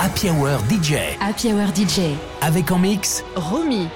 Happy Hour DJ. Happy Hour DJ. Avec en mix Romy.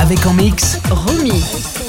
Avec en mix Romy.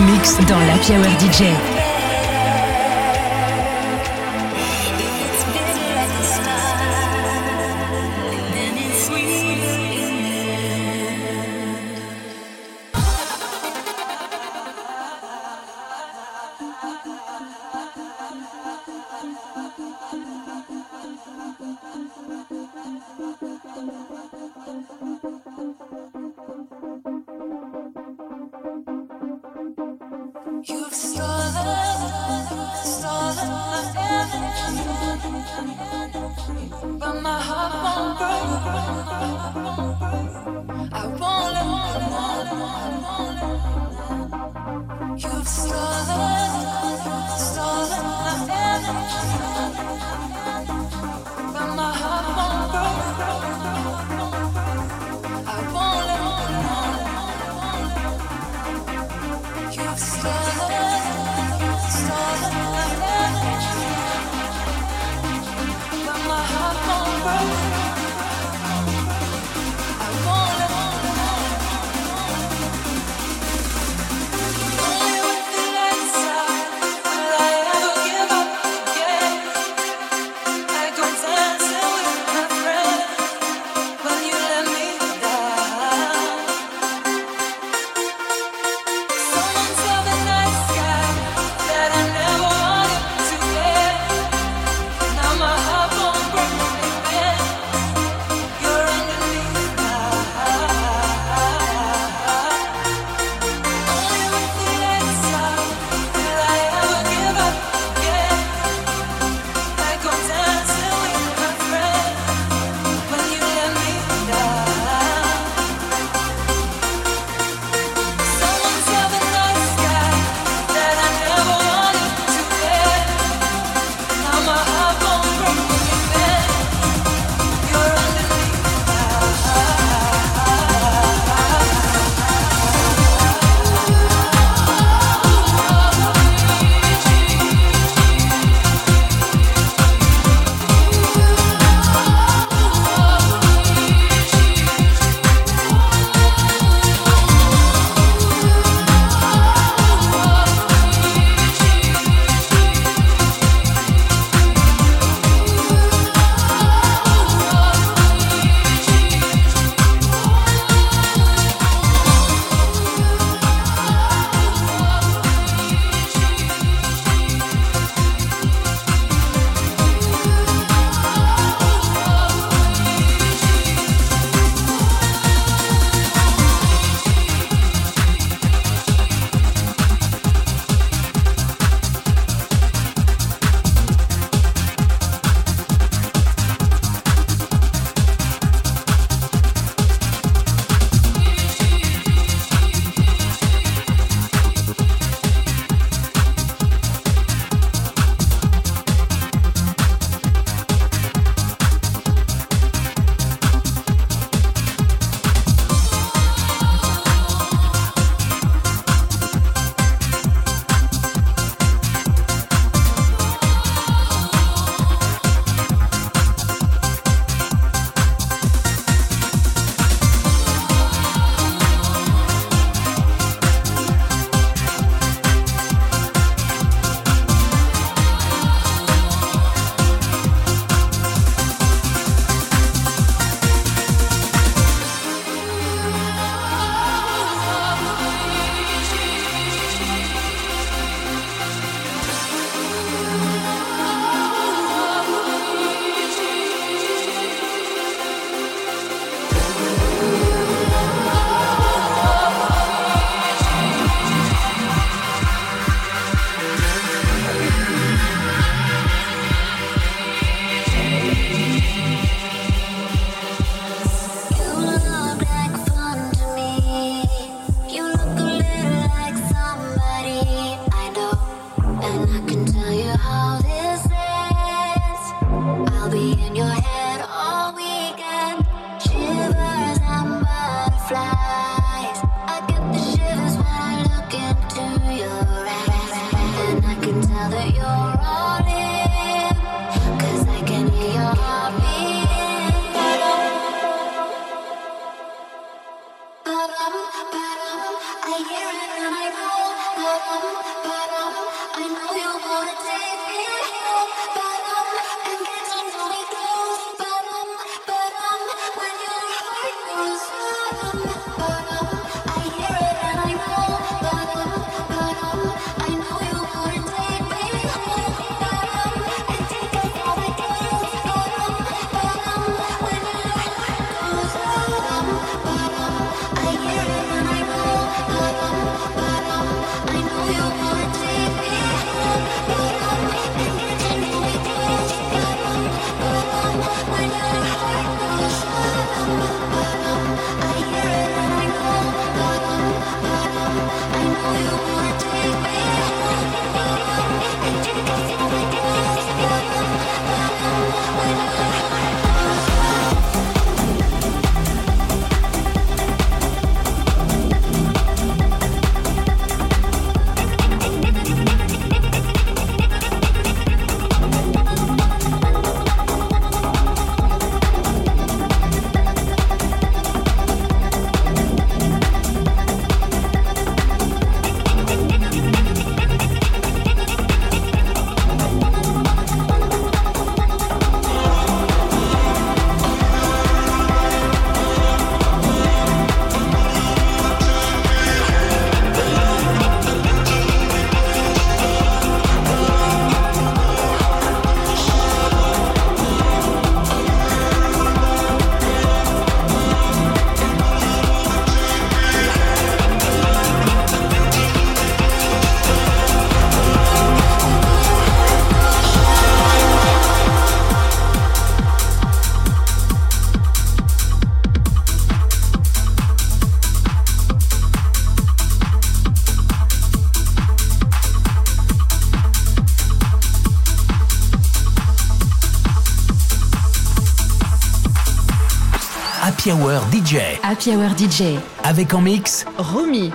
Mix dans la Power DJ. Happy Hour DJ. Happy Hour DJ. Avec en mix Romy.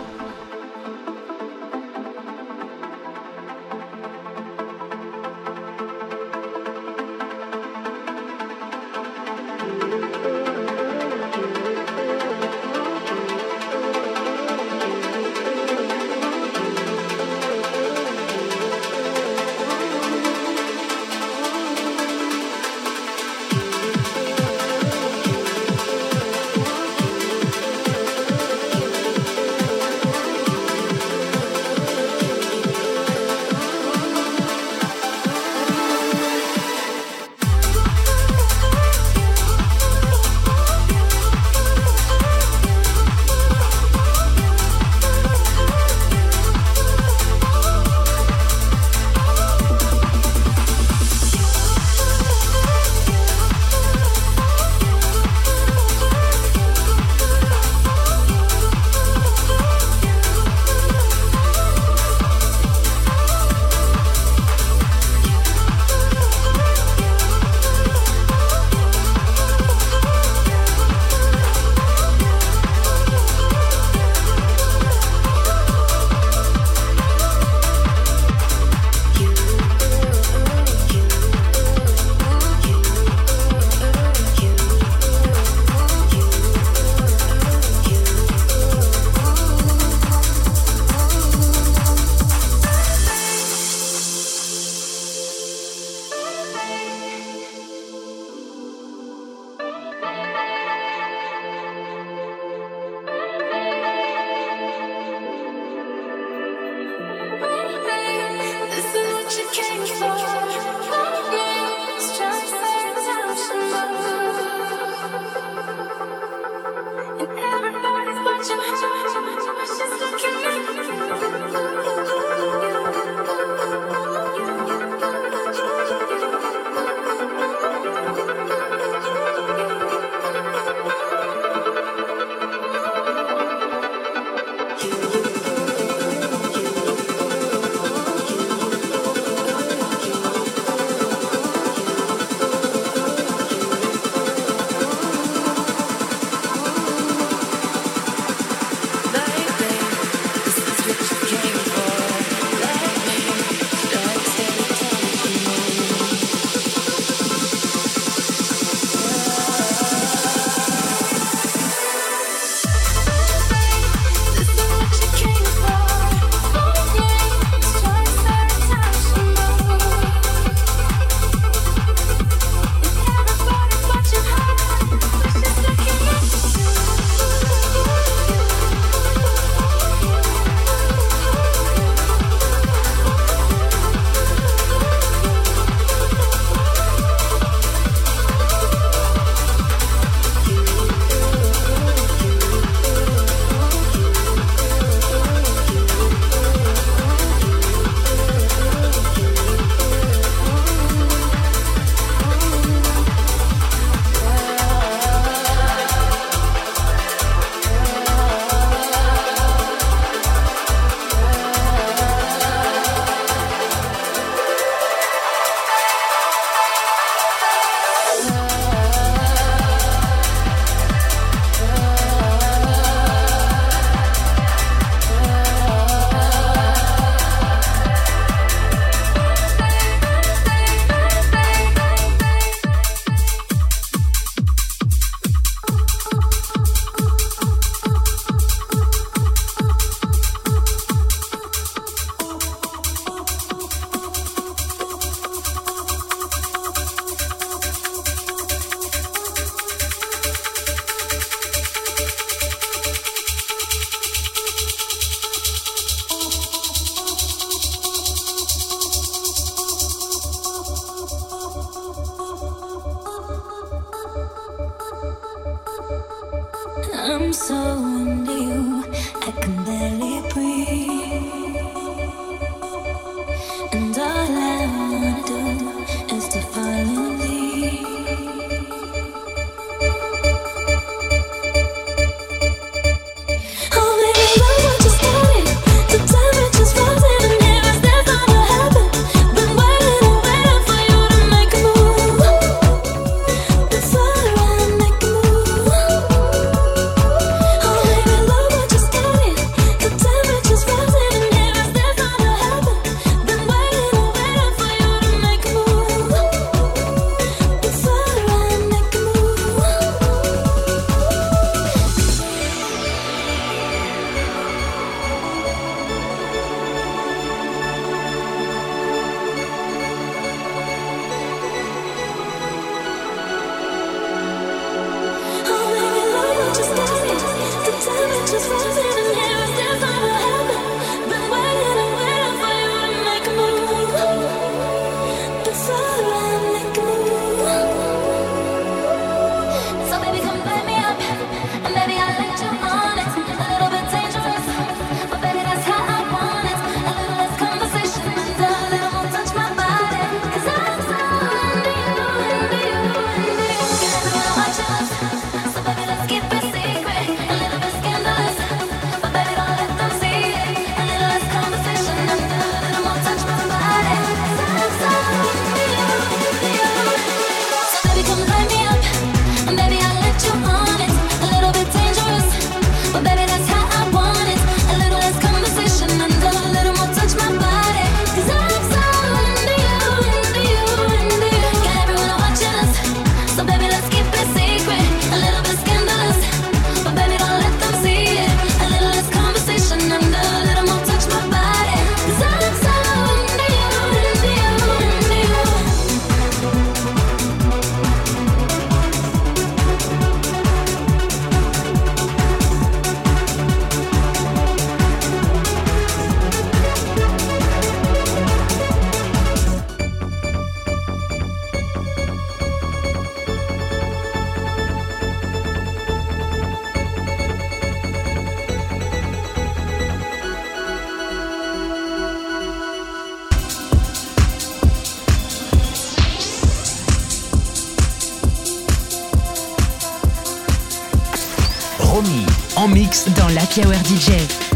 Hour DJ.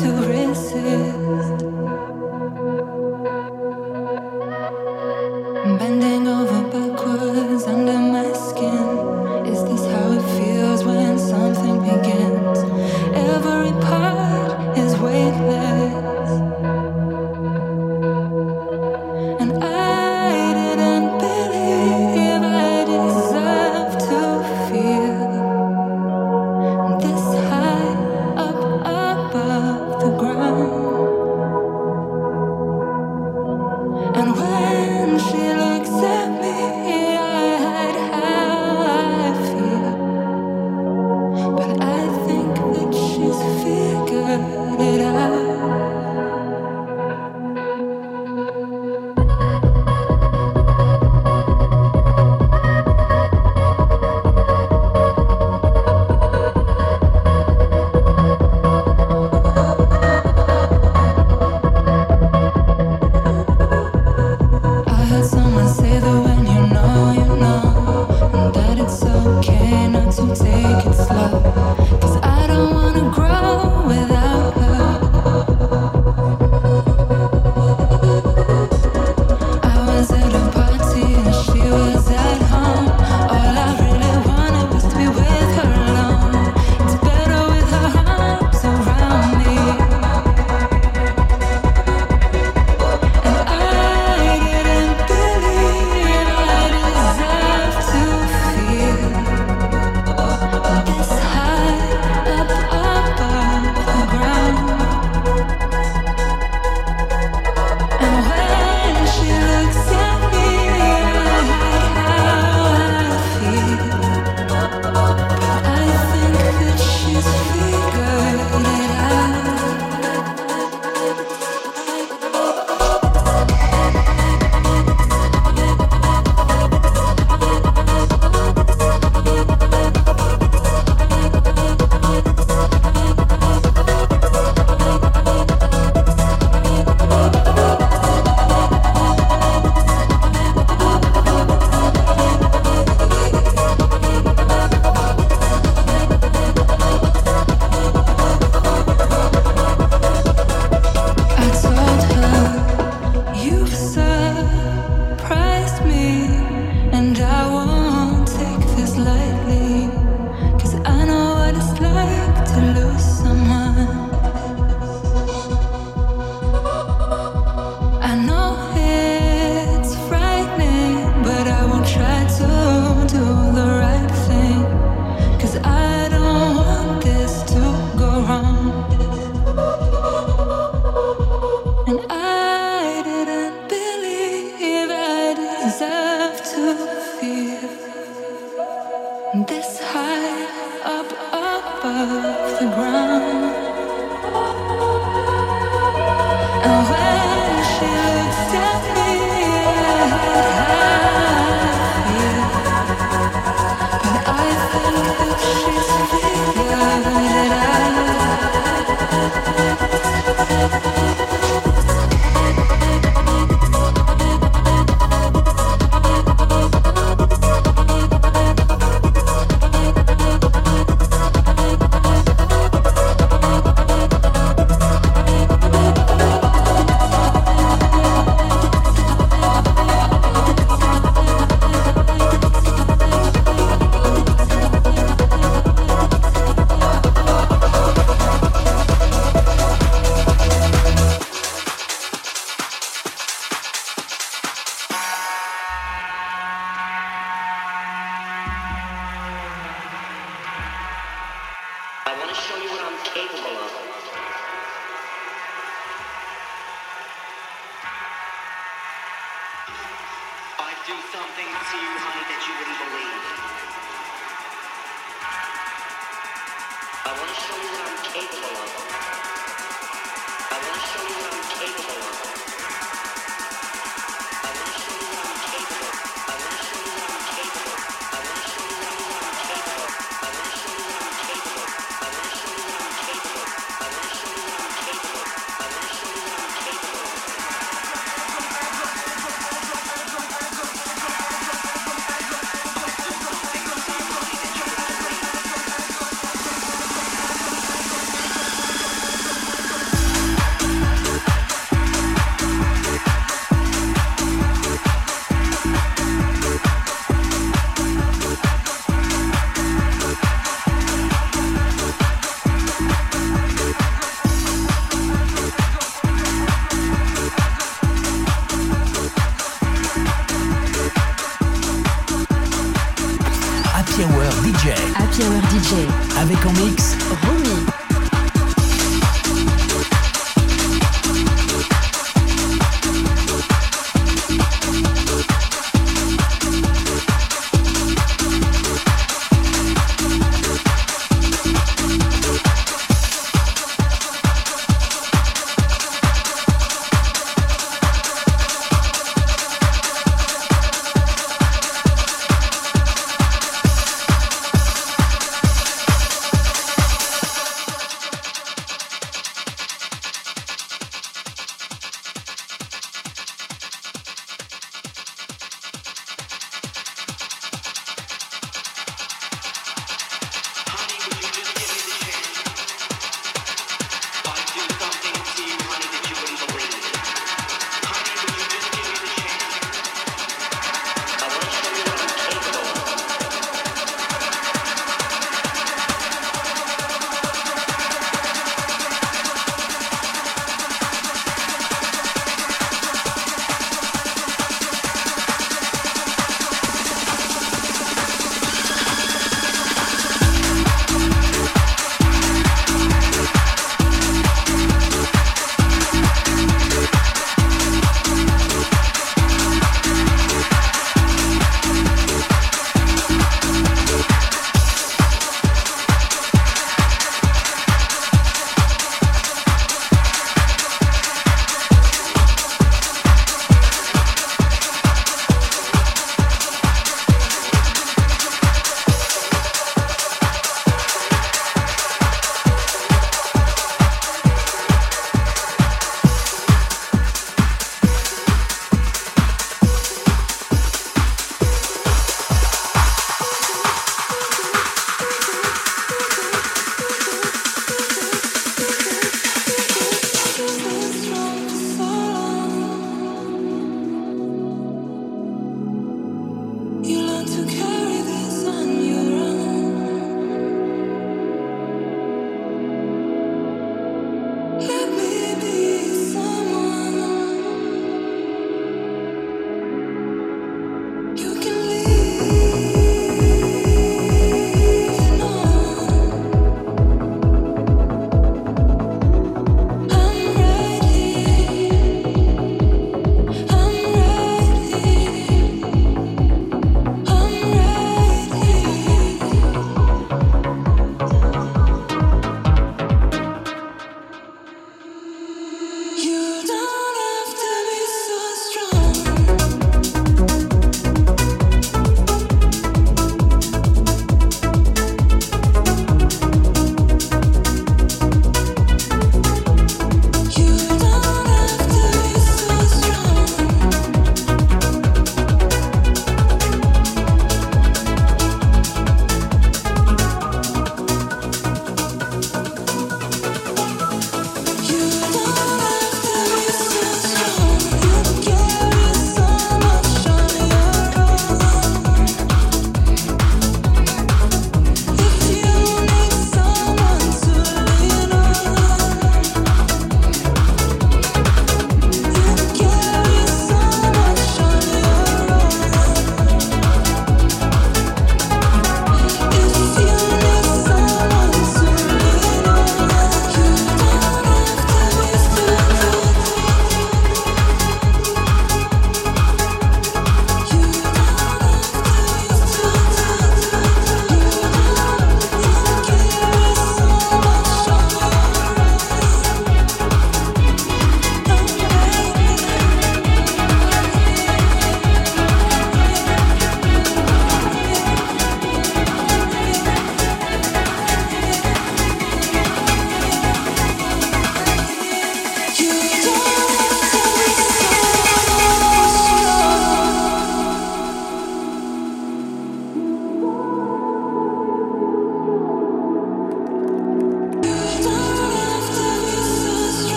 to resist. uh -huh.